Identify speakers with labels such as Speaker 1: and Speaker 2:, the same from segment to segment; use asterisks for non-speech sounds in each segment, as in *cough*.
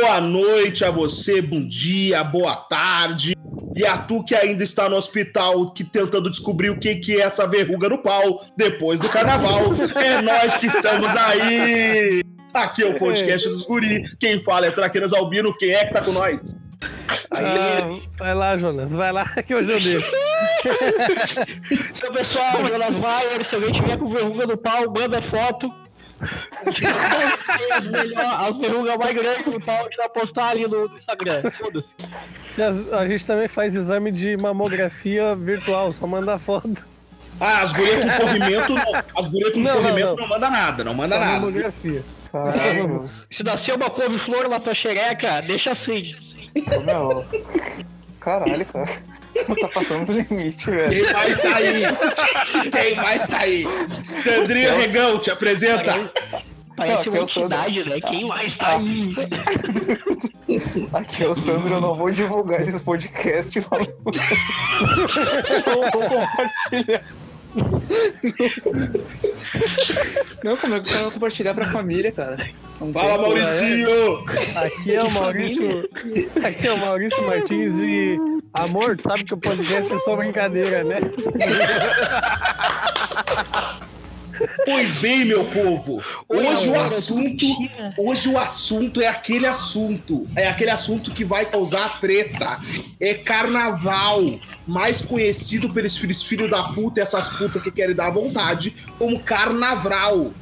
Speaker 1: Boa noite a você, bom dia, boa tarde. E a tu que ainda está no hospital, que tentando descobrir o que, que é essa verruga no pau depois do carnaval. É nós que estamos aí! Aqui é o podcast dos guri. Quem fala é Traquinas Albino. Quem é que tá com nós?
Speaker 2: Ah, vai lá, Jonas, vai lá que hoje eu deixo. *laughs*
Speaker 3: Seu pessoal, Jonas Maier, se alguém tiver com verruga no pau, manda foto. As, melhor, as verrugas mais grandes do pau, a gente vai postar ali no, no Instagram. Foda-se.
Speaker 2: Se as- a gente também faz exame de mamografia virtual, só manda foto.
Speaker 1: Ah, as gurias com corrimento, não, as gurias com
Speaker 2: Não, não,
Speaker 1: corrimento
Speaker 2: não.
Speaker 1: não, manda nada, não manda
Speaker 2: só
Speaker 1: nada.
Speaker 2: mamografia.
Speaker 3: Se nascer uma couve-flor na tua xereca, deixa assim.
Speaker 4: meu. Caralho, cara. *laughs* Tá passando os limites, velho.
Speaker 1: Quem mais tá aí? Quem mais tá aí? Sandrinha Regão, te apresenta.
Speaker 3: Parece
Speaker 4: Não,
Speaker 3: uma entidade, né? Quem mais tá aí?
Speaker 4: Aqui é o Sandro, eu não vou divulgar esses podcasts. Não, *laughs* não vou compartilhar. Não, como é que eu vou compartilhar pra família, cara? Não
Speaker 1: Fala,
Speaker 4: tem-
Speaker 1: Mauricinho.
Speaker 2: Aqui é o Maurício. Aqui é o Maurício Martins e. Amor, tu sabe que o podcast é só brincadeira, né?
Speaker 1: Pois bem, meu povo, hoje o
Speaker 3: Oi,
Speaker 1: assunto, hoje o assunto é aquele assunto, é aquele assunto que vai causar treta. É carnaval, mais conhecido pelos filhos filho da puta, essas putas que querem dar vontade, como carnaval.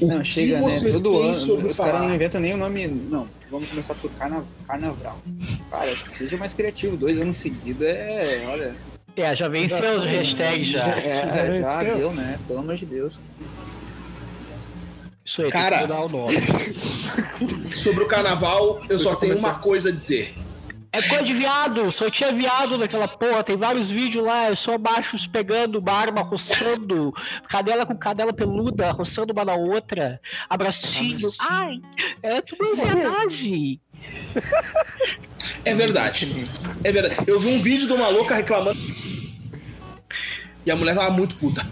Speaker 1: O
Speaker 4: Não,
Speaker 1: que
Speaker 4: chega, né?
Speaker 1: vocês
Speaker 4: Todo
Speaker 1: têm
Speaker 4: ano.
Speaker 1: sobre
Speaker 4: Os caras não inventam nem o nome. Não, vamos começar por carna... carnaval. Cara, que seja mais criativo. Dois anos seguidos é. Olha.
Speaker 3: É, já venceu os hashtags já.
Speaker 4: É,
Speaker 2: Já
Speaker 4: é, já deu, né? Pelo amor de Deus.
Speaker 3: Isso aí,
Speaker 1: Cara.
Speaker 3: tem que mudar o nome. *laughs*
Speaker 1: Sobre o carnaval, eu só tenho
Speaker 4: começar.
Speaker 1: uma coisa a dizer.
Speaker 3: É coisa de viado, só tinha viado naquela porra, tem vários vídeos lá, é só machos pegando uma arma, roçando, cadela com cadela peluda, roçando uma na outra, abracinho. Ai, é tudo verdade.
Speaker 1: É verdade. É verdade. Eu vi um vídeo de uma louca reclamando. E a mulher tava muito puta.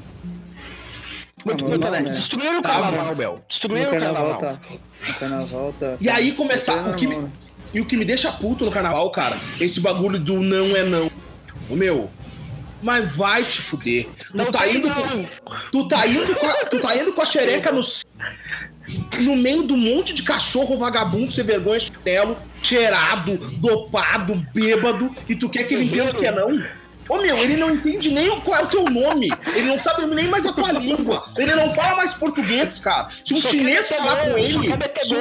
Speaker 3: Muito
Speaker 4: Não, não,
Speaker 3: né?
Speaker 4: né?
Speaker 3: Destruíram o carnaval.
Speaker 4: No
Speaker 3: Destruíram o
Speaker 4: carnaval tá. No carnaval tá.
Speaker 1: E aí começar. O que, me-? E o que me deixa puto no carnaval, cara, esse bagulho do não é não. O meu. Mas vai te fuder. Tu tá indo. Com, tu tá indo com a, tu tá indo com a xereca no. No meio do monte de cachorro vagabundo, sem vergonha, chinelo, cheirado, dopado, bêbado, e tu quer que ele entenda o que é não? Ô meu, ele não entende nem qual é o teu nome. Ele não sabe nem mais a tua língua. Ele não fala mais português, cara. Se um chinês falar com ele. se-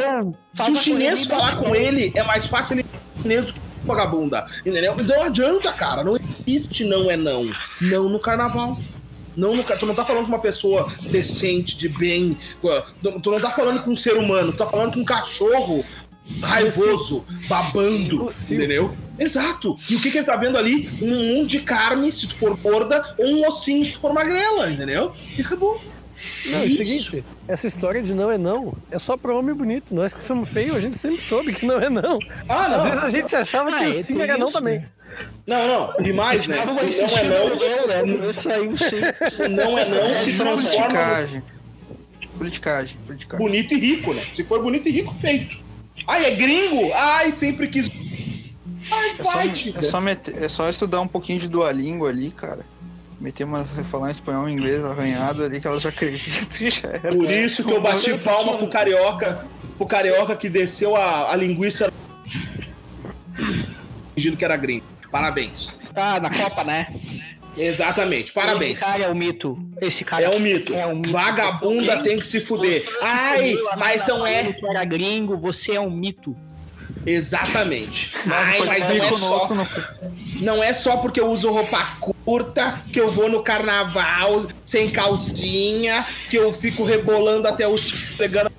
Speaker 3: com
Speaker 1: chinês falar com ele, é mais fácil ele chinês do que vagabunda. Entendeu? Então não adianta, cara. Não existe não é não. Não no carnaval. Não no, car- tu não tá falando com uma pessoa decente, de bem. Tu tu não tá falando com um ser humano, tu tá falando com um cachorro raivoso, babando,
Speaker 2: Impossível.
Speaker 1: entendeu? Exato. E o que, que ele tá vendo ali? Um de carne, se tu for gorda, ou um ossinho, se tu for magrela, entendeu? E acabou.
Speaker 2: Não, é o
Speaker 1: Isso.
Speaker 2: seguinte, essa história de não é não é só pra homem bonito. Nós que somos feios, a gente sempre soube que não é não.
Speaker 1: Ah, não.
Speaker 2: Às vezes a gente achava
Speaker 3: Ah,
Speaker 2: que
Speaker 3: é,
Speaker 2: o sim era não também.
Speaker 3: né?
Speaker 1: Não, não. E mais, né? Não é não.
Speaker 3: né?
Speaker 1: Não é não, se transforma
Speaker 4: politicagem. Politicagem, politicagem.
Speaker 1: bonito e rico, né? Se for bonito e rico, feito. Ai, é gringo? Ai, sempre quis.
Speaker 4: É só, é, só meter- é só estudar um pouquinho de Duolingo ali, cara. Meter umas. falar em espanhol e inglês arranhado ali que elas já acreditam já era.
Speaker 1: Por isso que eu bati palma pro carioca. Pro carioca que desceu a, a linguiça. Fingindo que era gringo. Parabéns.
Speaker 3: Ah, na Copa, né?
Speaker 1: Exatamente, parabéns.
Speaker 3: Esse cara é o mito. Esse cara
Speaker 1: É um mito.
Speaker 3: É um mito.
Speaker 1: Vagabunda tem que se fuder. Ai, mas não é.
Speaker 3: era gringo, você é um mito.
Speaker 1: Exatamente. Ai, mas não é
Speaker 4: conosco
Speaker 1: só.
Speaker 4: no-
Speaker 1: Não é só porque eu uso roupa curta que eu vou no carnaval sem calcinha, que eu fico rebolando até o chão, pegando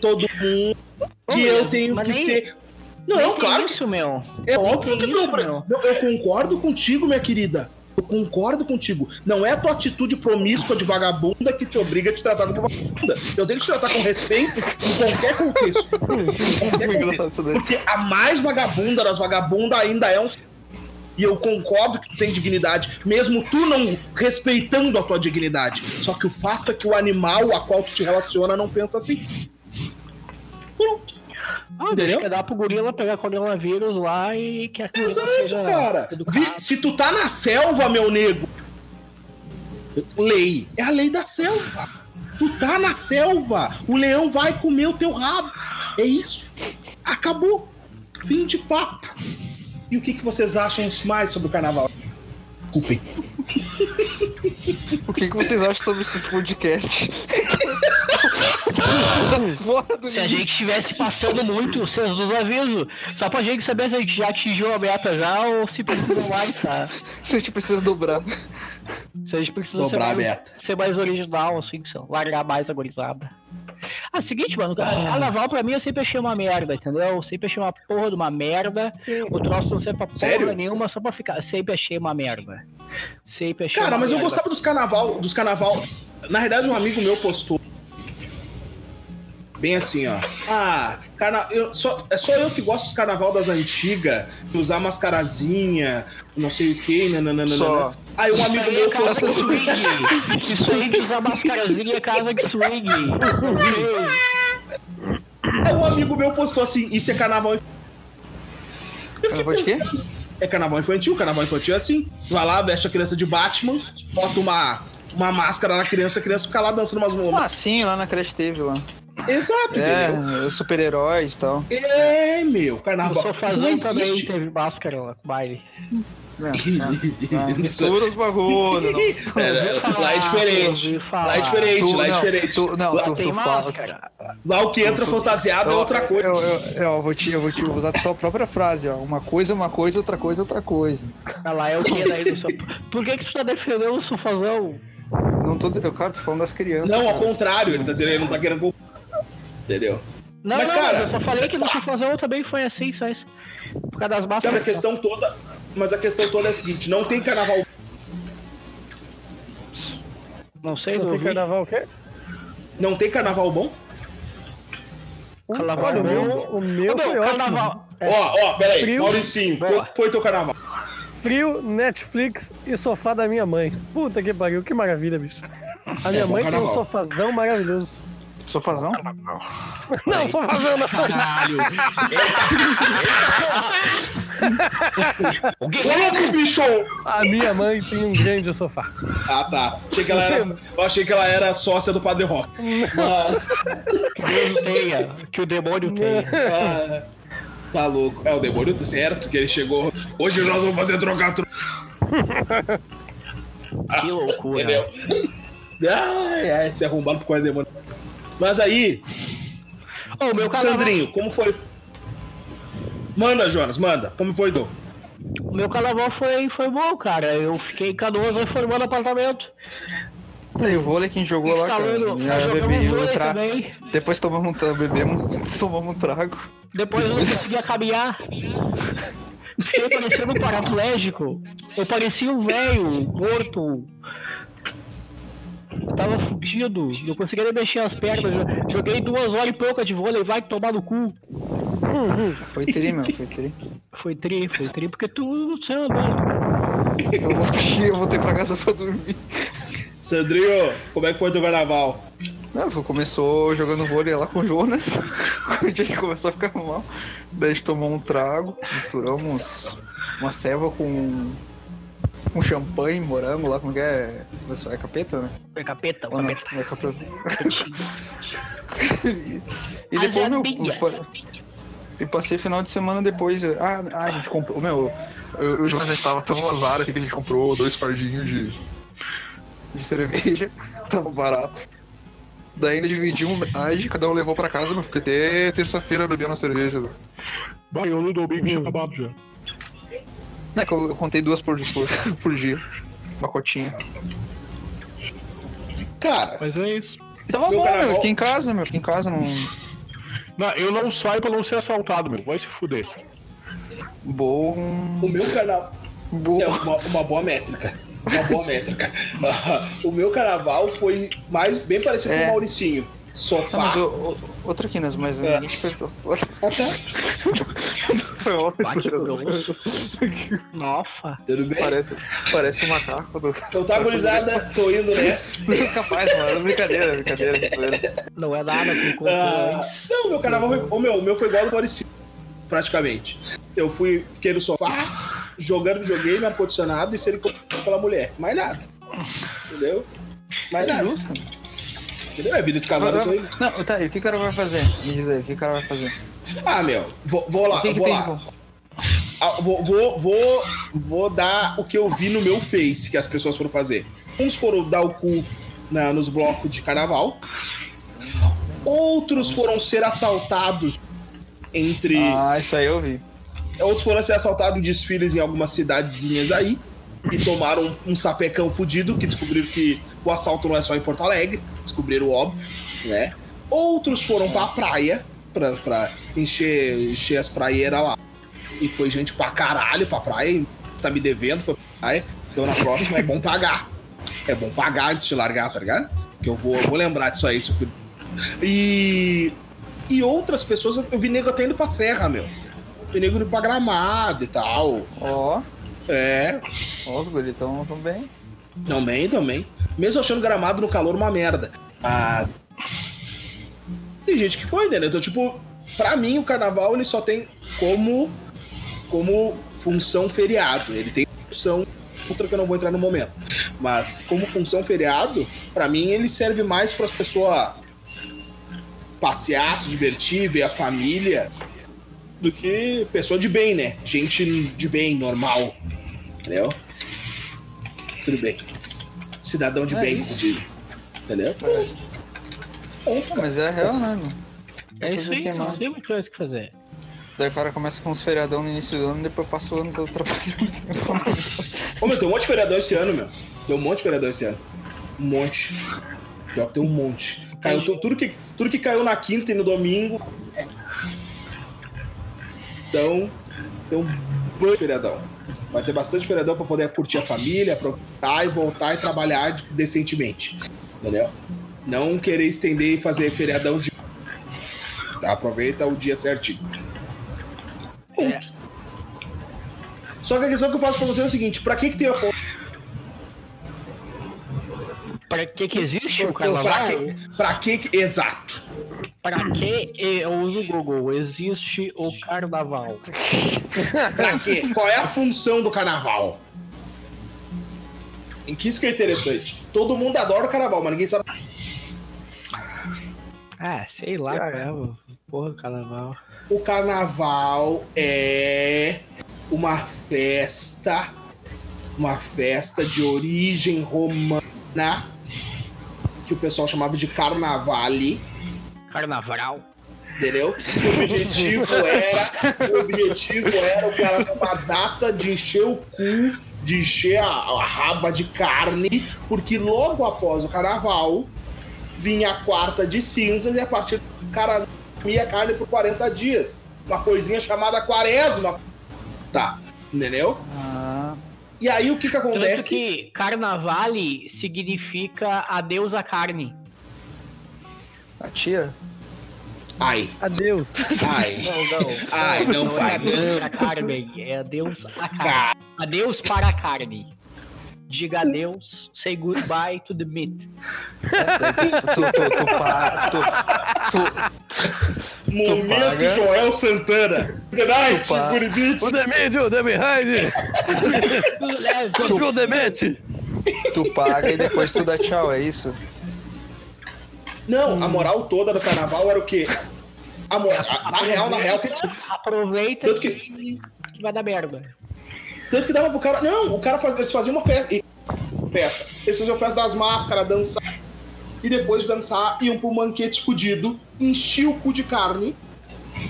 Speaker 1: todo mundo, que eu tenho
Speaker 3: mas
Speaker 1: que
Speaker 3: nem-
Speaker 1: ser. Não, claro que
Speaker 3: isso, meu.
Speaker 1: é óbvio que não.
Speaker 3: isso, meu.
Speaker 1: Não, Eu concordo contigo, minha querida. Eu concordo contigo. Não é a tua atitude promíscua de vagabunda que te obriga a te tratar como vagabunda. Eu tenho que te tratar com respeito em qualquer contexto. *laughs* Em qualquer. Porque a mais vagabunda das vagabundas ainda é um. E eu concordo que tu tem dignidade, mesmo tu não respeitando a tua dignidade. Só que o fato é que o animal a qual tu te relaciona não pensa assim. Pronto.
Speaker 3: Ah,
Speaker 1: Entendeu?
Speaker 3: deixa que dá pro gorila pegar coronavírus lá e que a
Speaker 1: Exato,
Speaker 3: seja
Speaker 1: cara. Se tu tá na selva, meu nego. Lei. É a lei da selva. Tu tá na selva. O leão vai comer o teu rabo. É isso. Acabou. Fim de papo. E o que, que vocês acham mais sobre o carnaval? Desculpem. *laughs*
Speaker 4: O que, que vocês acham sobre esses podcasts? *laughs* *laughs* tá
Speaker 3: Se a gente estivesse passando muito, vocês nos avisam. Só pra gente saber se a gente já atingiu a meta já ou se precisa mais, tá?
Speaker 4: Se a gente precisa dobrar.
Speaker 3: Se a gente precisa ser
Speaker 1: Dobrar a
Speaker 3: mais,
Speaker 1: meta.
Speaker 3: ser mais original, assim, que são, largar mais a gorizada. Ah, seguinte, mano, carnaval pra mim eu sempre achei uma merda, entendeu? Eu sempre achei uma porra de uma merda.
Speaker 2: Sim.
Speaker 3: O troço não serve pra porra
Speaker 1: Sério?
Speaker 3: nenhuma, só pra ficar. Sempre achei uma merda. Sempre achei
Speaker 1: Cara,
Speaker 3: uma
Speaker 1: mas eu
Speaker 3: merda.
Speaker 1: gostava dos carnaval, dos carnaval. Na verdade, um amigo meu postou. Bem assim, ó. Ah, carna... eu, só, é só eu que gosto dos carnaval das antigas, de usar mascarazinha, não sei o que, nananana.
Speaker 4: Só.
Speaker 1: Aí um amigo
Speaker 3: é
Speaker 1: meu
Speaker 3: casa de
Speaker 1: postou.
Speaker 3: swing. Isso aí de usar mascarazinha é casa de swing.
Speaker 1: Aí um amigo meu postou assim, isso é carnaval
Speaker 4: Carnaval de quê?
Speaker 1: É carnaval infantil, carnaval infantil é assim. Tu vai lá, veste a criança de Batman, bota uma, uma máscara na criança, a criança fica lá dançando umas momas.
Speaker 4: Ah, sim, lá na creche teve lá.
Speaker 1: Exato?
Speaker 4: É, super-heróis e tal.
Speaker 1: É, meu,
Speaker 3: O
Speaker 1: carnaval.
Speaker 3: sofazão
Speaker 1: Não
Speaker 3: também teve máscara lá, baile.
Speaker 4: É, é, *laughs* é, mistura os bagulho, não mistura.
Speaker 1: É, lá é diferente.
Speaker 3: ouvi falar.
Speaker 1: Lá é diferente,
Speaker 4: Tu,
Speaker 1: lá é
Speaker 4: não,
Speaker 1: diferente.
Speaker 4: tu- não,
Speaker 1: lá,
Speaker 4: tu-
Speaker 3: Tem
Speaker 4: fala-
Speaker 3: máscara.
Speaker 1: lá o que entra
Speaker 4: tu-
Speaker 1: fantasiado é outra coisa.
Speaker 4: Eu, eu, eu vou te, eu vou te usar a tua própria frase, ó. Uma coisa é uma coisa, outra coisa é outra coisa.
Speaker 3: Ah, Lá é o que daí do seu... Por que que tu tá defendendo o sofazão?
Speaker 4: Não tô, eu, cara, tô falando das crianças.
Speaker 1: Não, ao
Speaker 4: cara.
Speaker 1: contrário, ele tá dizendo ele não tá querendo. Entendeu?
Speaker 3: Não,
Speaker 1: Mas,
Speaker 3: não,
Speaker 1: cara,
Speaker 3: eu só falei que no sofazão também foi assim, só isso. Por causa das
Speaker 1: Cara, a
Speaker 3: máscaras.
Speaker 1: questão toda. Mas a questão toda é a seguinte: não tem carnaval.
Speaker 3: Não sei,
Speaker 2: Não
Speaker 3: não
Speaker 2: tem
Speaker 3: vi.
Speaker 2: carnaval o quê?
Speaker 1: Não tem carnaval bom?
Speaker 3: Carnaval
Speaker 2: Olha, o
Speaker 3: bom.
Speaker 2: meu, o meu
Speaker 3: Ô, meu,
Speaker 2: foi ótimo.
Speaker 3: carnaval. É,
Speaker 1: Ó, ó, peraí,
Speaker 2: Frio.
Speaker 1: Mauricinho,
Speaker 3: Boa.
Speaker 1: qual foi teu carnaval?
Speaker 2: Frio, Netflix e sofá da minha mãe. Puta que pariu, que maravilha, bicho. A minha
Speaker 1: bom
Speaker 2: mãe tem um sofazão maravilhoso.
Speaker 4: Sofazão?
Speaker 2: Não, sofazão não.
Speaker 3: Caralho.
Speaker 1: Ô, louco, *laughs* bicho!
Speaker 2: A minha mãe tem um grande sofá.
Speaker 1: Ah, tá. Achei que ela era, eu achei que ela era sócia do Padre Rock. Mas.
Speaker 3: Que Deus tenha, que o demônio tenha.
Speaker 1: ah, tá louco. É o demônio tá certo, que ele chegou. Hoje nós vamos fazer trocar tro...
Speaker 3: Que loucura.
Speaker 1: Entendeu? Ai, ai, se arrombado pro quarto demônio. Mas aí,
Speaker 3: Ô, o meu
Speaker 1: Sandrinho, como foi? Manda, Jonas, manda. Como foi, Dom?
Speaker 3: o meu carnaval foi, foi bom, cara. Eu fiquei em Canoas reformando apartamento.
Speaker 4: Aí o vôlei que a gente jogou lá, cara. Já
Speaker 3: jogamos
Speaker 4: bebi,
Speaker 3: vôlei
Speaker 4: tra...
Speaker 3: também.
Speaker 4: Depois tomamos um tra... bebemos, *laughs* tomamos um trago.
Speaker 3: Depois eu não conseguia caminhar. Fiquei parecendo um paraplégico. Eu parecia um velho, morto. Eu tava fudido, não conseguia nem mexer as pernas. Joguei duas horas e pouca de vôlei, vai tomar no cu.
Speaker 4: Foi tri, meu, foi tri.
Speaker 3: Foi tri, foi tri, porque tu não sei andando.
Speaker 4: Eu voltei, eu voltei pra casa pra dormir.
Speaker 1: Sandrinho, como é que foi teu carnaval?
Speaker 4: Não, começou jogando vôlei lá com o Jonas. *laughs* A gente começou a ficar mal. Daí a gente tomou um trago, misturamos uma ceva com, com champanhe, morango lá, como que é? Pessoal, é capeta, né?
Speaker 3: Foi capeta,
Speaker 4: Ou não?
Speaker 3: capeta.
Speaker 4: É capeta. *laughs* e, e depois, meu, e passei final de semana depois. Ah, ah, a gente comprou. Meu, eu, eu, o Jonas estava tão azar assim que a gente comprou dois fardinhos de, de cerveja. *laughs* Tava barato. Daí ainda dividimos metade, cada um levou pra casa, mas fiquei até terça-feira bebendo a cerveja.
Speaker 5: Vai, eu no domingo tinha acabado já.
Speaker 4: Não, é que eu, eu contei duas por, por, *laughs* por dia. Uma cotinha.
Speaker 1: Cara,
Speaker 5: Mas é isso.
Speaker 4: Tava
Speaker 1: Meu
Speaker 4: bom, meu. Aqui em casa, meu. Aqui em casa não.
Speaker 5: Não, eu não saio pra não ser assaltado, meu. Vai se fuder.
Speaker 4: Bom.
Speaker 1: o meu carnaval.
Speaker 4: Bom.
Speaker 1: É uma, uma boa métrica. Uma boa métrica. *laughs* o meu carnaval foi mais bem parecido com
Speaker 4: É.
Speaker 1: o Mauricinho.
Speaker 4: Não,
Speaker 1: Sofá.
Speaker 4: mas o, o, outra aqui, mas
Speaker 1: É.
Speaker 4: a gente perguntou.
Speaker 1: Até. *laughs* *laughs*
Speaker 3: Nossa.
Speaker 1: Tudo bem?
Speaker 4: Parece, parece um macaco do.
Speaker 1: Então tá, gurizada, tô indo nessa. *laughs*
Speaker 4: Capaz, mano. Brincadeira, brincadeira. brincadeira.
Speaker 3: Não é nada com
Speaker 1: Ah, não, meu carnaval foi. O meu, o meu foi igual ao do Maurício, praticamente. Eu fui, fiquei no sofá, jogando videogame, ar-condicionado e sendo pela mulher. Mais nada. Entendeu? Mais nada.
Speaker 4: Justo.
Speaker 1: Entendeu? É vida de casado isso aí.
Speaker 4: Não, tá, e o que o cara vai fazer? Me diz aí, o que o cara vai fazer?
Speaker 1: Ah, meu, vou, vou lá,
Speaker 4: que que
Speaker 1: vou
Speaker 4: tem
Speaker 1: lá. Ah, vou, vou, vou, vou dar o que eu vi no meu Face que as pessoas foram fazer. Uns foram dar o cu na- nos blocos de carnaval. Outros foram ser assaltados entre.
Speaker 4: Ah, isso aí eu vi.
Speaker 1: Outros foram ser assaltados em desfiles em algumas cidadezinhas aí. E tomaram um sapecão fudido, que descobriram que o assalto não é só em Porto Alegre. Descobriram o óbvio, né? Outros foram pra praia, pra, pra encher, encher as praieiras lá. E foi gente pra caralho pra praia. Tá me devendo, foi pra praia. Então na próxima é bom pagar. É bom pagar antes de largar, tá ligado? Que eu vou, eu vou lembrar disso aí, se eu fui. E. E outras pessoas, eu vi nego até indo pra serra, meu. Vi nego indo pra gramado e tal.
Speaker 4: Ó,
Speaker 1: É,
Speaker 4: ó, os guris tão, tão bem.
Speaker 1: também, também. Mesmo achando gramado no calor uma merda. Mas. Tem gente que foi, né? Então, tipo, pra mim o carnaval ele só tem como. como função feriado. Ele tem função. Outra que eu não vou entrar no momento. Mas como função feriado, pra mim ele serve mais para as pessoas passear, se divertir, ver a família, do que pessoa de bem, né? Gente de bem, normal. Entendeu? Tudo bem. Cidadão de
Speaker 4: É
Speaker 1: bem,
Speaker 4: isso.
Speaker 1: Entendeu? Bom,
Speaker 4: Mas é real, né, meu?
Speaker 3: É isso aí,
Speaker 4: que
Speaker 3: não
Speaker 4: mais?
Speaker 3: tem muita coisa que fazer.
Speaker 4: Daí o cara começa com uns feriadão no início do ano e depois passa o ano todo trabalhando. *laughs*
Speaker 1: Ô, meu, tem um monte de feriadão esse ano, meu. Tem um monte de feriadão esse ano. Um monte. Pior que tem um monte. Caiu tu- tudo, que, tudo que caiu na quinta e no domingo. Então, tem um de feriadão. Vai ter bastante feriadão pra poder curtir a família, aproveitar e voltar e trabalhar de- decentemente. Entendeu? Não querer estender e fazer feriadão de. Aproveita o dia certinho.
Speaker 3: É.
Speaker 1: Só que a questão que eu faço pra você é o seguinte: pra que, que tem a?
Speaker 3: Pra que que existe o
Speaker 1: Pra
Speaker 3: carnaval?
Speaker 1: que, pra que que- Exato.
Speaker 3: Pra que eu uso o Google? Existe o carnaval.
Speaker 1: Pra quê? Qual é a função do carnaval? Em que isso que é interessante. Todo mundo adora o carnaval, mas ninguém sabe.
Speaker 3: Ah, sei lá, cara. Porra, carnaval.
Speaker 1: O carnaval é uma festa, uma festa de origem romana, que o pessoal chamava de carnavale.
Speaker 3: Carnaval.
Speaker 1: Entendeu? O objetivo *laughs* era. O objetivo era o cara ter uma data de encher o cu, de encher a, a raba de carne, porque logo após o carnaval vinha a quarta de cinzas e a partir do cara comia carne por 40 dias. Uma coisinha chamada quaresma. Tá, entendeu?
Speaker 4: Ah,
Speaker 1: E aí o que que
Speaker 3: Tanto
Speaker 1: acontece?
Speaker 3: que carnavale significa adeus à carne.
Speaker 4: a tia?
Speaker 1: Ai,
Speaker 2: Adeus.
Speaker 1: ai,
Speaker 3: Não, não.
Speaker 1: ai, não,
Speaker 3: Não é
Speaker 1: pai.
Speaker 3: adeus à carne, é adeus à carne. Adeus para a carne. Diga adeus, say goodbye to the meat.
Speaker 4: Tu, tu, tu, pa- tu, tu,
Speaker 1: momento
Speaker 4: paga.
Speaker 1: Joel Santana. Good night,
Speaker 4: pa-
Speaker 1: Curitiba.
Speaker 2: O Demídio, o Demihide, contra o Demente.
Speaker 4: tu paga e depois tu dá tchau, é isso?
Speaker 1: Não, a moral toda do carnaval era o quê? A moral, na real, na real, o que
Speaker 3: Aproveita
Speaker 1: Tanto
Speaker 3: que-
Speaker 1: que
Speaker 3: vai dar merda.
Speaker 1: Tanto que dava pro cara. Não, o cara faz, eles faziam uma festa. e- festa. Eles faziam festa das máscaras, dançar. E depois de dançar, iam pro banquete fudido, enchiam o cu de carne,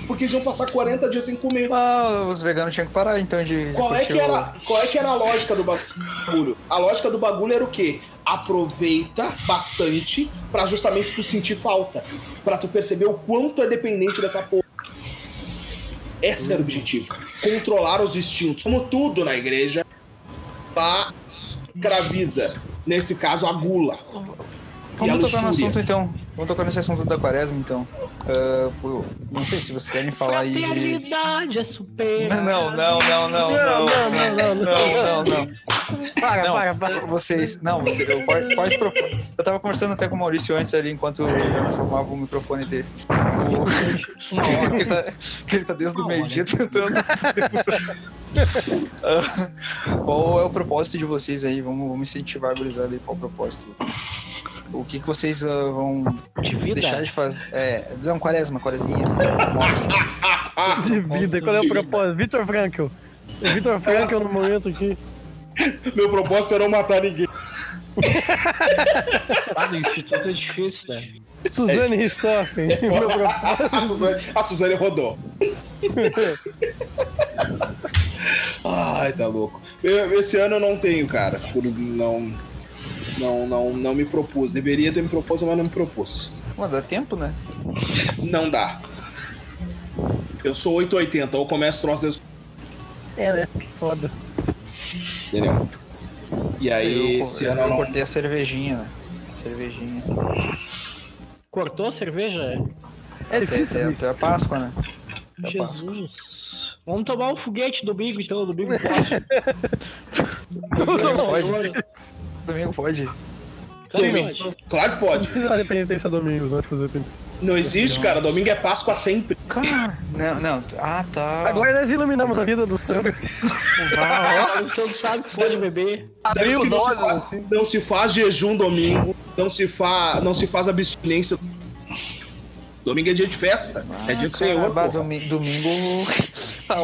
Speaker 1: porque eles iam passar 40 dias sem comer.
Speaker 4: Ah, os veganos tinham que parar então de.
Speaker 1: Qual é, que
Speaker 4: o-
Speaker 1: era, qual é que era a lógica do bagulho? A lógica do bagulho era o quê? Aproveita bastante pra justamente tu sentir falta. Pra tu perceber o quanto é dependente dessa porra. Esse era o objetivo. Controlar os instintos. Como tudo na igreja, tá escraviza. Nesse caso, a gula. E a
Speaker 4: Vamos tocar no assunto então. Vamos tocar nesse assunto da quaresma, então. Pô, não sei se vocês querem falar aí de...
Speaker 3: Fraternidade é *laughs* supera.
Speaker 4: Não, não, não, não, não, não, não, não, não, não.
Speaker 2: Para,
Speaker 4: Não,
Speaker 2: para, para.
Speaker 4: Vocês, não, você, eu, pro- eu tava conversando até com o Maurício antes ali, enquanto o Jonas arrumava o microfone dele. O, que, ele tá, ele tá desde o meio-dia tentando fazer *laughs* funcionar. Qual é o propósito de vocês aí? Vamos, vamos incentivar a gurizada aí, qual o propósito? O que, que vocês ah, vão
Speaker 3: De
Speaker 4: deixar de fazer? É, não, quaresma, quaresminha.
Speaker 2: De vida, qual é o propósito? Vitor Frankl. O Vitor Frankl no momento aqui. *laughs*
Speaker 1: Meu propósito era não matar ninguém.
Speaker 3: Ah, no instituto é difícil, né?
Speaker 2: Suzane Ristoffen. Meu *laughs* propósito.
Speaker 1: A Suzane, a Suzane rodou. *laughs* Ai, tá louco. Eu- esse ano eu não tenho, cara. Por- Não, não, não, não me propus. Deveria ter me proposto, mas não me propus.
Speaker 4: Mano, dá tempo, né?
Speaker 1: Não dá. Eu sou 880, ou começo troço desde.
Speaker 2: É, né? Foda.
Speaker 1: Entendeu? E aí,
Speaker 4: eu,
Speaker 1: esse
Speaker 4: eu,
Speaker 1: ano eu não.
Speaker 4: cortei a cervejinha, né? Cervejinha.
Speaker 3: Cortou a cerveja?
Speaker 2: É difícil
Speaker 4: É, é, é
Speaker 2: isso.
Speaker 4: a Páscoa, né? É a Páscoa.
Speaker 3: Jesus. Vamos tomar um foguete domingo, então. Domingo *laughs* pode.
Speaker 4: Pode. Domingo pode.
Speaker 1: Domingo. Claro que
Speaker 2: Não
Speaker 1: pode.
Speaker 2: precisa fazer penitência domingo, não fazer penitência.
Speaker 1: Não existe, cara. Domingo é Páscoa sempre.
Speaker 4: Cara, não, não. Ah, tá.
Speaker 2: Agora nós iluminamos a vida do Sandro.
Speaker 3: Ah, o senhor sabe que pode beber.
Speaker 2: Abriu os
Speaker 1: não se,
Speaker 2: olhos,
Speaker 1: faz,
Speaker 2: assim.
Speaker 1: não se faz jejum domingo, não se, fa, não se faz abstinência. Domingo é dia de festa, é dia do Senhor.
Speaker 4: Domi- domingo.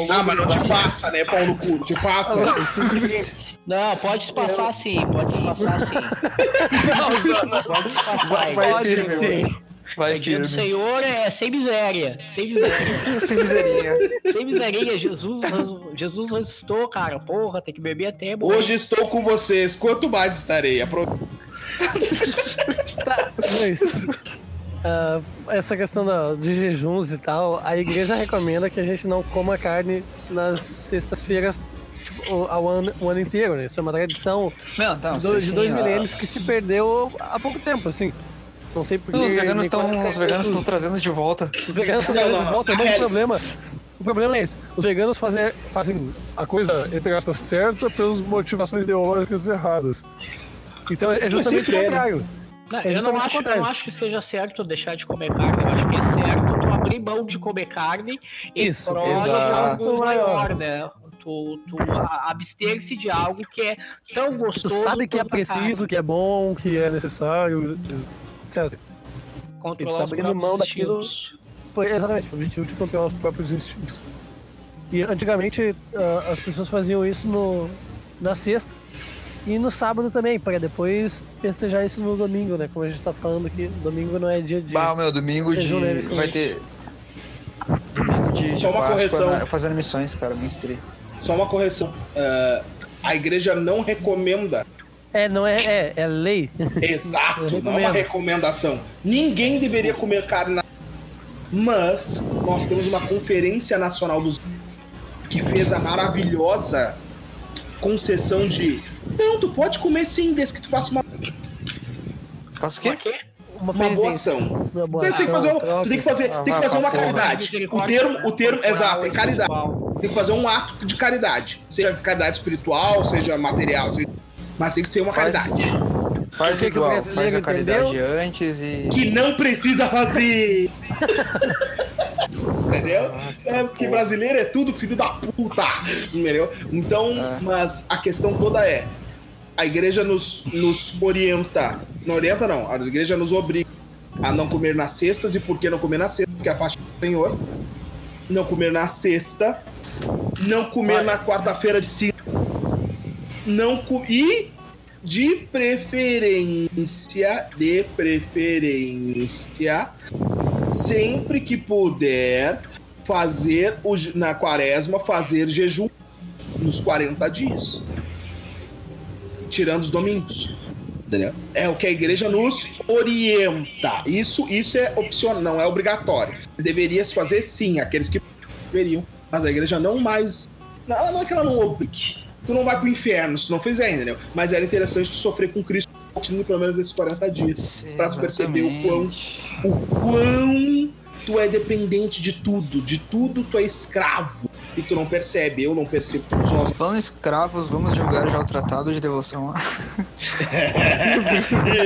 Speaker 1: Ah, mas não te passa, né, pau no cu? Te passa.
Speaker 3: Não, pode se passar sim, pode se passar sim. Pode se passar
Speaker 4: Vai,
Speaker 2: Pode.
Speaker 4: Vai
Speaker 3: O dia do. Senhor é sem miséria. Sem miséria. *laughs*
Speaker 4: Sem miserinha.
Speaker 3: sem miséria. Jesus, Jesus ressuscitou, cara. Porra, tem que beber até. morrer.
Speaker 1: Hoje estou com vocês, quanto mais estarei? Apro-
Speaker 2: Tá, mas, ah, essa questão da- de jejuns e tal, a igreja recomenda que a gente não coma carne nas sextas-feiras tipo, o- ao ano, o ano inteiro, né? Isso é uma tradição
Speaker 4: Não, não.
Speaker 2: de dois,
Speaker 4: sim,
Speaker 2: de dois
Speaker 4: sim,
Speaker 2: milênios que se perdeu há pouco tempo, assim. Não sei porquê.
Speaker 4: Os veganos estão
Speaker 2: quando
Speaker 4: os veganos
Speaker 2: os-
Speaker 4: estão trazendo de volta.
Speaker 2: Os veganos estão trazendo de volta,
Speaker 1: É.
Speaker 2: o problema. O problema é esse. Os veganos fazem, fazem a coisa, entre aspas, certa pelas motivações ideológicas erradas. Então é justamente o contrário.
Speaker 3: Não,
Speaker 2: É
Speaker 3: eu, não acho,
Speaker 2: contrário.
Speaker 3: não acho que seja certo deixar de comer carne. Eu acho que é certo tu abrir mão de comer carne em
Speaker 2: Isso,
Speaker 3: prol algo maior, né? Tu, tu abster-se de algo que é tão
Speaker 2: Tu
Speaker 3: gostoso.
Speaker 2: sabe que é
Speaker 3: a carne.
Speaker 2: preciso, que é bom, que é necessário, etc.
Speaker 3: Controlar
Speaker 2: tá
Speaker 3: os
Speaker 2: abrindo mão daquilo-. Foi exatamente, o objetivo de controlar os próprios instintos. E antigamente ah, as pessoas faziam isso no, na sexta e no sábado também, para depois festejar isso no domingo, né? Como a gente tá falando aqui, domingo não é dia de.
Speaker 4: Bah, meu, domingo de.
Speaker 2: Jejum, né, isso
Speaker 4: Vai ter. Domingo de, de
Speaker 1: Só uma
Speaker 4: Páscoa
Speaker 1: correção.
Speaker 4: na- fazendo missões, cara, muito tri.
Speaker 1: Só uma correção. Ah, a igreja não recomenda.
Speaker 2: É, não é, é, é lei.
Speaker 1: Exato,
Speaker 2: Eu *laughs*
Speaker 1: não é uma recomendação. Ninguém deveria comer carne na. Mas nós temos uma conferência nacional dos que fez a maravilhosa concessão de não, tu pode comer sim, desde que tu faça uma,
Speaker 4: Faça o quê?
Speaker 2: Uma,
Speaker 1: uma boa ação.
Speaker 2: Uma boa
Speaker 1: Tu tem que fazer, um-
Speaker 2: ação,
Speaker 1: tu tem que fazer, tem que fazer uma caridade. O termo, o termo, exato, é caridade. Tem que fazer um ato de caridade. Seja caridade espiritual, seja material, seja... mas tem que ser uma
Speaker 4: Faz-
Speaker 1: caridade.
Speaker 4: Faz
Speaker 2: O que que o
Speaker 4: igual,
Speaker 2: brasileiro
Speaker 4: faz a caridade
Speaker 2: entendeu?
Speaker 4: antes e.
Speaker 1: Que não precisa fazer. *laughs* Entendeu? É porque brasileiro é tudo filho da puta. Entendeu? Então,
Speaker 4: É.
Speaker 1: mas a questão toda é: a igreja nos, nos orienta. Não orienta, não. A igreja nos obriga a não comer nas cestas. E por que não comer na cesta? Porque é a faixa do Senhor. Não comer na sexta. Não comer na quarta-feira de cinza. Não E de preferência, de preferência, sempre que puder fazer o, na quaresma, fazer jejum nos 40 dias. Tirando os domingos. Entendeu? É o que a igreja nos orienta. Isso, isso é opcional, não é obrigatório. Deveria se fazer sim, aqueles que deveriam. Mas a igreja não mais. Não, não é que ela não obrigue. Tu não vai pro inferno se tu não fizer, entendeu? Mas era interessante tu sofrer com Cristo pouquinho, pelo menos esses 40 dias. Pra tu perceber o quão, o quão tu é dependente de tudo. De tudo tu é escravo. E tu não percebe, eu não percebo, todos nós.
Speaker 4: Falando escravos, vamos julgar já o tratado de devoção lá. *laughs*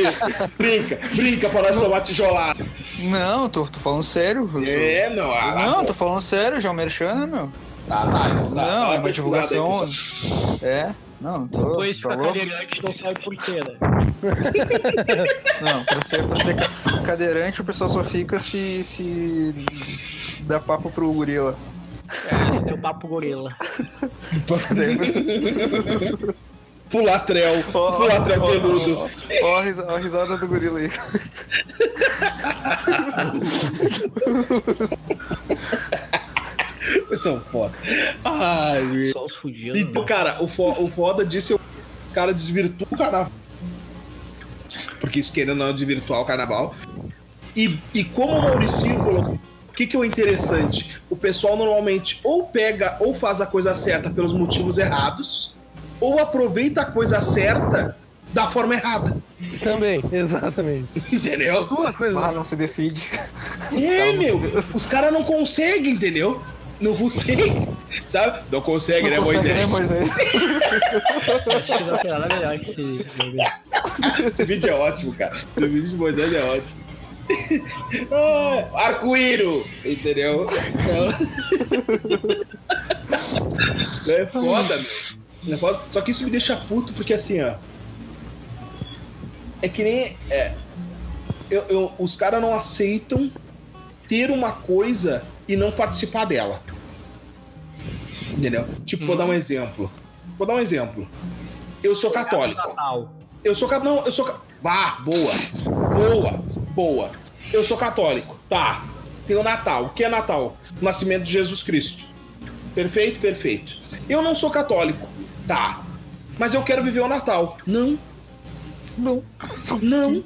Speaker 1: Isso, brinca, brinca pra nós tomar tijolada.
Speaker 4: Não, tô, tô falando sério.
Speaker 1: É, não, ah,
Speaker 4: Não, tô falando sério, já o Merchan, né, meu?
Speaker 1: Tá, tá, então tá.
Speaker 4: não, é uma
Speaker 1: aí,
Speaker 4: divulgação.
Speaker 1: pessoal.
Speaker 4: É, não, tô.
Speaker 3: Depois
Speaker 4: tá
Speaker 3: fica
Speaker 4: louco?
Speaker 3: cadeirante não sabe por quê, né? *laughs*
Speaker 4: Não, pra ser, pra ser ca- cadeirante, o pessoal só fica se. se dá papo pro gorila.
Speaker 3: É, deu papo gorila. *laughs*
Speaker 1: Pulatrel, pulatrel peludo.
Speaker 4: Ó a risa- ó a risada do gorila aí. *laughs*
Speaker 1: Vocês são foda. Ai, meu.
Speaker 3: Só os fudidos.
Speaker 1: Então, cara, o, fo o foda disso é o os caras desvirtuam o carnaval. Porque isso querendo não desvirtuar o carnaval. E, e como o Mauricinho colocou, o que, que é o interessante? O pessoal normalmente ou pega ou faz a coisa certa pelos motivos errados, ou aproveita a coisa certa da forma errada.
Speaker 2: Também, *laughs* exatamente.
Speaker 1: Entendeu?
Speaker 2: As duas coisas.
Speaker 4: Ah, não se decide.
Speaker 1: É, meu, os caras não conseguem, entendeu? Não conseguem, sabe? Não consegue, né,
Speaker 4: Não consegue,
Speaker 1: Moisés?
Speaker 4: né, Moisés?
Speaker 3: Acho que não tem nada melhor que esse jogo.
Speaker 1: Esse vídeo é ótimo, cara. Esse vídeo de Moisés é ótimo. Ah, Arco-íro, entendeu? Então, é foda, meu. É foda. Só que isso me deixa puto porque assim, ó. É que nem. é, eu- eu- os caras não aceitam ter uma coisa e não participar dela. Entendeu? Tipo, vou dar um exemplo. Vou dar um exemplo. Eu sou católico. Eu sou católico. Não, eu sou. ca- Ah, boa. Boa. Boa. Eu sou católico. Tá. Tem o Natal. O que é Natal? O nascimento de Jesus Cristo. Perfeito? Perfeito. Eu não sou católico. Tá. Mas eu quero viver o Natal. Não.
Speaker 4: Não.
Speaker 1: Não.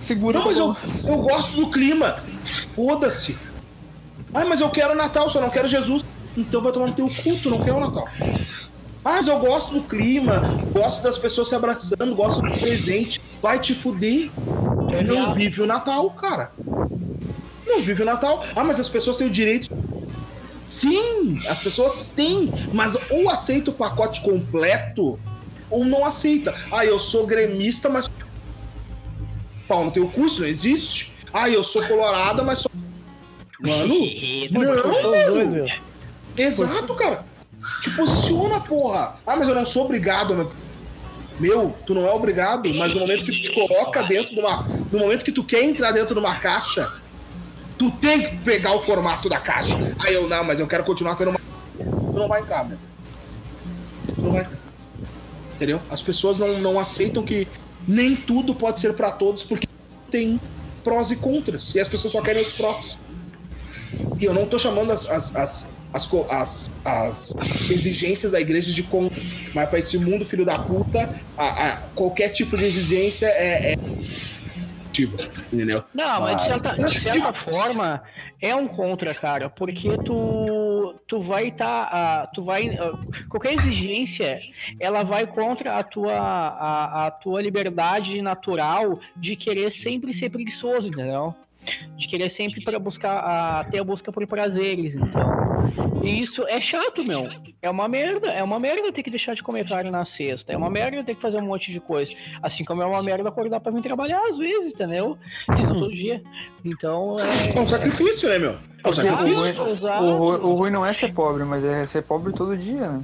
Speaker 4: Segura
Speaker 1: Não, mas eu, eu gosto do clima. Foda-se. Ah, mas eu quero Natal, só não quero Jesus. Então vai tomar no teu culto, não quero o Natal. Ah, mas eu gosto do clima, gosto das pessoas se abraçando, gosto do presente. Vai te fuder. Não vive o Natal, cara. Não vive o Natal. Ah, mas as pessoas têm o direito. Sim, as pessoas têm, mas ou aceita o pacote completo ou não aceita. Ah, eu sou gremista, mas pau no teu curso, não existe. Ah, eu sou colorada, mas sou. Mano, *laughs* não,
Speaker 2: os dois,
Speaker 1: meu. Exato, cara. Te posiciona, porra. Ah, mas eu não sou obrigado, meu. Meu, tu não é obrigado, mas no momento que tu te coloca dentro de uma. No momento que tu quer entrar dentro de uma caixa, tu tem que pegar o formato da caixa. Aí eu, não, mas eu quero continuar sendo uma. Tu não vai entrar, meu. Tu não vai. Entendeu? As pessoas não, não aceitam que nem tudo pode ser pra todos, porque tem prós e contras. E as pessoas só querem os prós. E eu não tô chamando as, as, as, as, as, as exigências da igreja de contra. Mas pra esse mundo, filho da puta, a, a- qualquer tipo de exigência é. é... Entendeu?
Speaker 3: Não, mas de certa, de certa forma é um contra, cara, porque tu tu vai tá, tu vai qualquer exigência, ela vai contra a tua a, a tua liberdade natural de querer sempre ser preguiçoso, entendeu? De querer sempre para buscar a, ter a busca por prazeres, então. E isso é chato, meu. É uma merda, é uma merda ter que deixar de comer carne na sexta. É uma merda ter que fazer um monte de coisa. Assim como é uma merda acordar pra vir trabalhar às vezes, entendeu? Se não todo dia. Então, é.
Speaker 1: É um sacrifício, né, meu? É um
Speaker 4: Exato.
Speaker 1: sacrifício.
Speaker 3: Exato, exato.
Speaker 4: O, o ruim não é ser pobre, mas é ser pobre todo dia, né?